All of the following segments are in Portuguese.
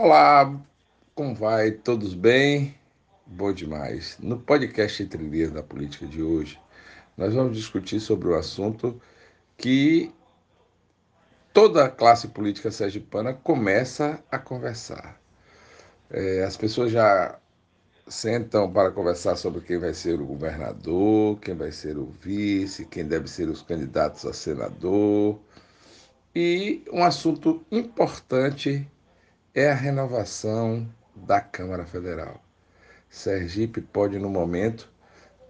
Olá, como vai? Todos bem? Bom demais. No podcast Entre da Política de hoje, nós vamos discutir sobre o assunto que toda a classe política sergipana começa a conversar. É, as pessoas já sentam para conversar sobre quem vai ser o governador, quem vai ser o vice, quem deve ser os candidatos a senador. E um assunto importante é a renovação da Câmara Federal. Sergipe pode, no momento,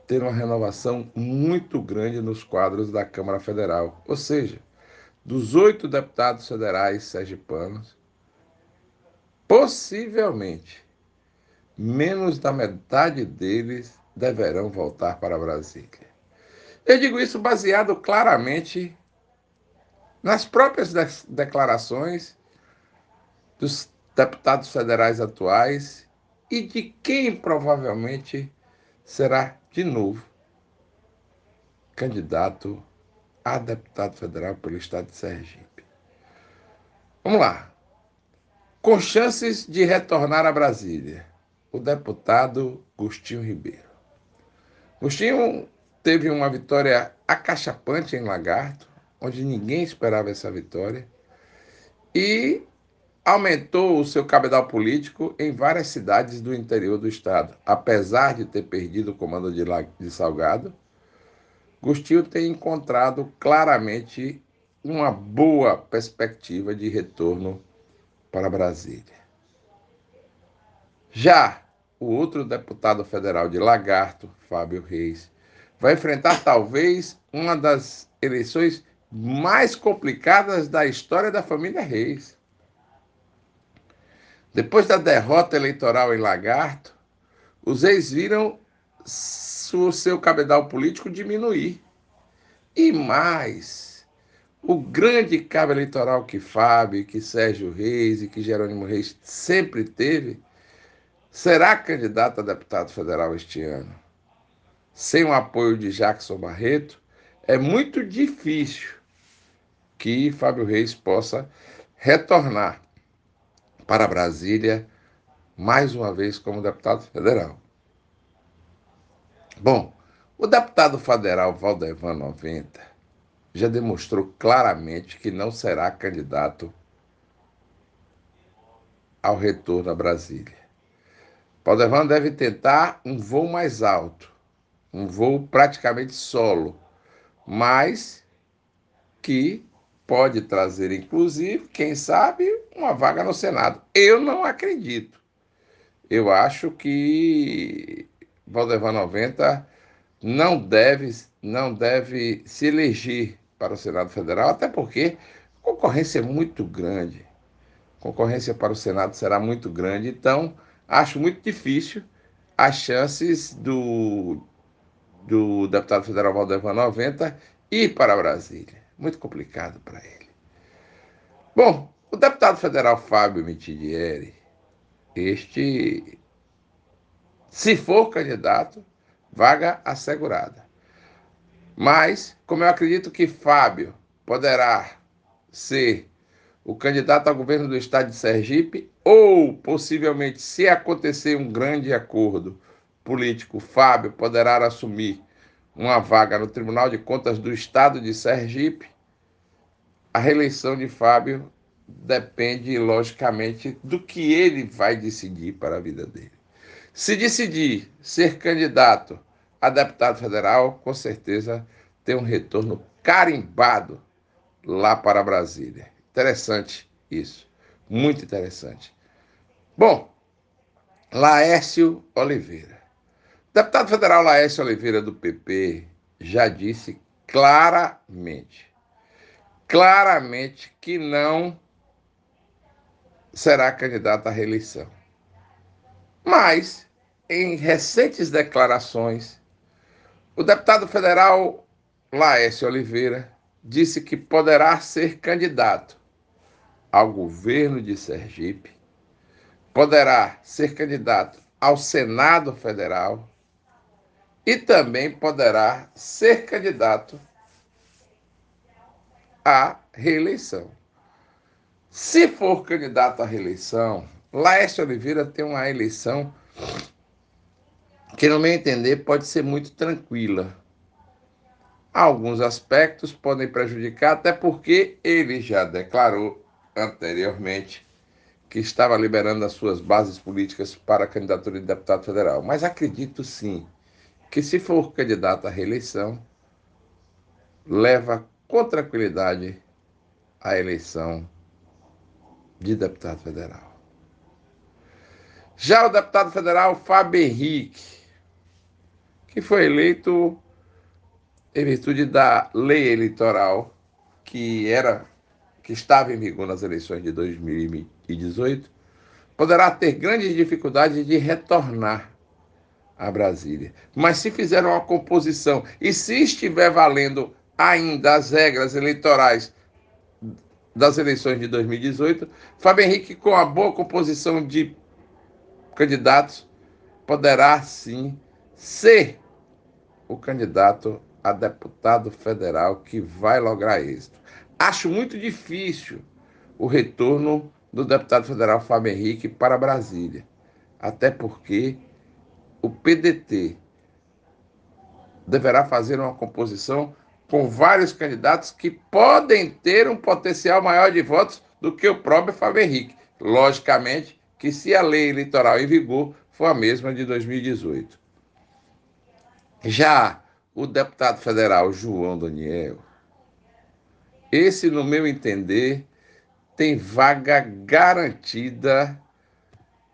ter uma renovação muito grande nos quadros da Câmara Federal. Ou seja, dos oito deputados federais sergipanos, possivelmente menos da metade deles deverão voltar para Brasília. Eu digo isso baseado claramente nas próprias declarações dos deputados federais atuais e de quem provavelmente será de novo candidato a deputado federal pelo estado de Sergipe. Vamos lá. Com chances de retornar a Brasília, o deputado Gustinho Ribeiro. Gustinho teve uma vitória acachapante em Lagarto, onde ninguém esperava essa vitória, e aumentou o seu cabedal político em várias cidades do interior do estado. Apesar de ter perdido o comando de, de Salgado, Gustil tem encontrado claramente uma boa perspectiva de retorno para Brasília. Já o outro deputado federal de Lagarto, Fábio Reis, vai enfrentar talvez uma das eleições mais complicadas da história da família Reis. Depois da derrota eleitoral em Lagarto, os ex viram o seu cabedal político diminuir. E mais, o grande cabo eleitoral que Fábio, que Sérgio Reis e que Jerônimo Reis sempre teve, será candidato a deputado federal este ano. Sem o apoio de Jackson Barreto, é muito difícil que Fábio Reis possa retornar para Brasília, mais uma vez como deputado federal. Bom, o deputado federal Valdevan 90 já demonstrou claramente que não será candidato ao retorno a Brasília. Valdevan deve tentar um voo mais alto, um voo praticamente solo, mas que pode trazer, inclusive, quem sabe, uma vaga no Senado. Eu não acredito. Eu acho que Valdevan 90 não deve, não deve se eleger para o Senado Federal, até porque a concorrência é muito grande. A concorrência para o Senado será muito grande, então acho muito difícil as chances do, do deputado federal Valdevan 90 ir para Brasília muito complicado para ele. Bom, o deputado federal Fábio Mitidieri, este, se for candidato, vaga assegurada. Mas, como eu acredito que Fábio poderá ser o candidato ao governo do estado de Sergipe, ou possivelmente, se acontecer um grande acordo político, Fábio poderá assumir uma vaga no Tribunal de Contas do Estado de Sergipe, a reeleição de Fábio depende, logicamente, do que ele vai decidir para a vida dele. Se decidir ser candidato a deputado federal, com certeza tem um retorno carimbado lá para Brasília. Interessante isso, muito interessante. Bom, Laércio Oliveira. Deputado federal Laércio Oliveira, do PP, já disse claramente, claramente que não será candidato à reeleição. Mas, em recentes declarações, o deputado federal Laércio Oliveira disse que poderá ser candidato ao governo de Sergipe, poderá ser candidato ao Senado Federal e também poderá ser candidato à reeleição. Se for candidato à reeleição, Laércio Oliveira tem uma eleição que, no meu entender, pode ser muito tranquila. Alguns aspectos podem prejudicar, até porque ele já declarou anteriormente que estava liberando as suas bases políticas para a candidatura de deputado federal. Mas acredito sim que, se for candidato à reeleição, leva com tranquilidade a eleição de deputado federal. Já o deputado federal Fábio Henrique, que foi eleito em virtude da lei eleitoral que era que estava em vigor nas eleições de 2018, poderá ter grandes dificuldades de retornar a Brasília. Mas se fizer uma composição e se estiver valendo ainda as regras eleitorais das eleições de 2018, Fábio Henrique, com a boa composição de candidatos, poderá sim ser o candidato a deputado federal que vai lograr êxito. Acho muito difícil o retorno do deputado federal Fábio Henrique para Brasília, até porque o PDT deverá fazer uma composição com vários candidatos que podem ter um potencial maior de votos do que o próprio Fábio Henrique. Logicamente que se a lei eleitoral em vigor for a mesma de 2018. Já o deputado federal João Daniel esse, no meu entender, tem vaga garantida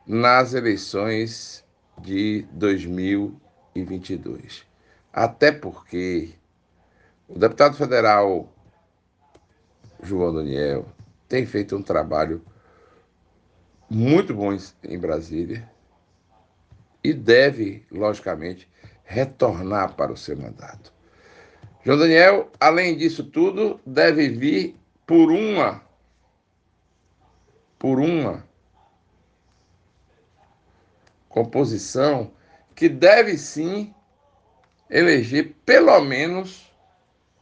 nas eleições de 2022. Até porque o deputado federal João Daniel tem feito um trabalho muito bom em Brasília e deve, logicamente, retornar para o seu mandato. João Daniel, além disso tudo, deve vir por uma por uma composição que deve sim eleger pelo menos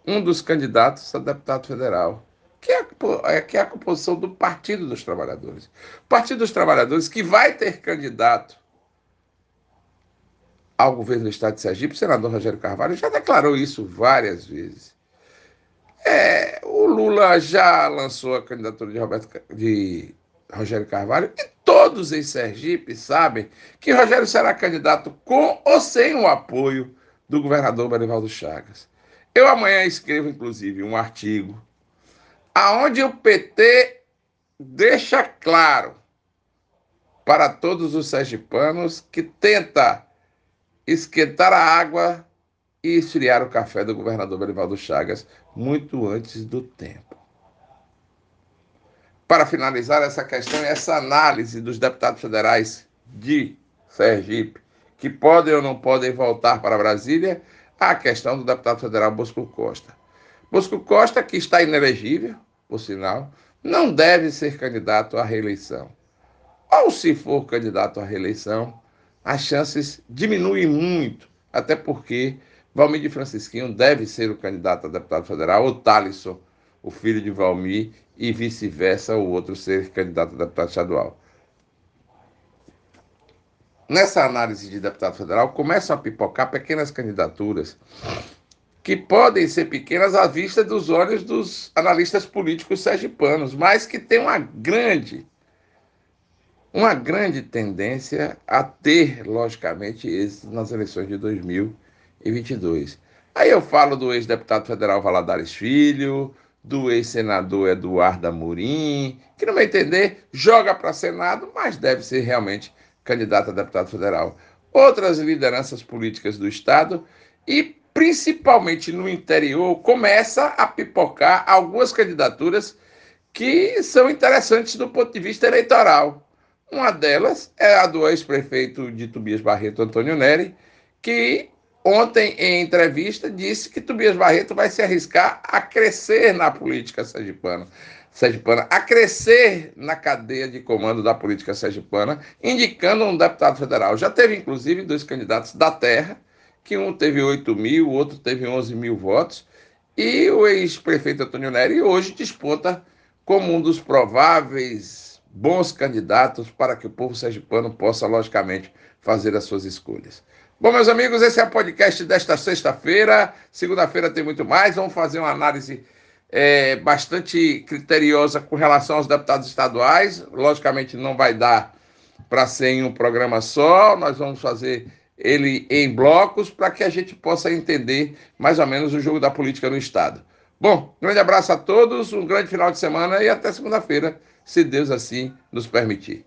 um dos candidatos a deputado federal, que é, é, que é a composição do Partido dos Trabalhadores. Partido dos Trabalhadores que vai ter candidato ao governo do estado de Sergipe, o senador Rogério Carvalho já declarou isso várias vezes. É, o Lula já lançou a candidatura de, Roberto, de Rogério Carvalho e todos em Sergipe sabem que Rogério será candidato com ou sem o apoio do governador Barivaldo Chagas. Eu amanhã escrevo, inclusive, um artigo aonde o PT deixa claro para todos os sergipanos que tenta esquentar a água e esfriar o café do governador Belivaldo Chagas muito antes do tempo. Para finalizar essa questão essa análise dos deputados federais de Sergipe, que podem ou não podem voltar para Brasília, a questão do deputado federal Bosco Costa. Bosco Costa, que está inelegível, por sinal, não deve ser candidato à reeleição. Ou se for candidato à reeleição, as chances diminuem muito, até porque Valmir de Francisquinho deve ser o candidato a deputado federal, ou Talisson, o filho de Valmir, e vice-versa, o outro ser candidato a deputado estadual. Nessa análise de deputado federal, começam a pipocar pequenas candidaturas que podem ser pequenas à vista dos olhos dos analistas políticos sergipanos, mas que têm uma grande uma grande tendência a ter, logicamente, êxito nas eleições de 2022. Aí eu falo do ex-deputado federal Valadares Filho, do ex-senador Eduardo Amorim, que, no meu entender, joga para Senado, mas deve ser realmente candidato a deputado federal. Outras lideranças políticas do Estado e, principalmente no interior, começa a pipocar algumas candidaturas que são interessantes do ponto de vista eleitoral. Uma delas é a do ex-prefeito de Tobias Barreto, Antônio Neri, que ontem, em entrevista, disse que Tobias Barreto vai se arriscar a crescer na política sergipana, sergipana a crescer na cadeia de comando da política sergipana, indicando um deputado federal. Já teve, inclusive, dois candidatos da terra, que um teve 8 mil, o outro teve 11 mil votos, e o ex-prefeito Antônio Neri hoje desponta como um dos prováveis bons candidatos para que o povo sergipano possa, logicamente, fazer as suas escolhas. Bom, meus amigos, esse é o podcast desta sexta-feira. Segunda-feira tem muito mais. Vamos fazer uma análise é, bastante criteriosa com relação aos deputados estaduais. Logicamente, não vai dar para ser em um programa só. Nós vamos fazer ele em blocos para que a gente possa entender mais ou menos o jogo da política no Estado. Bom, grande abraço a todos, um grande final de semana e até segunda-feira, se Deus assim nos permitir.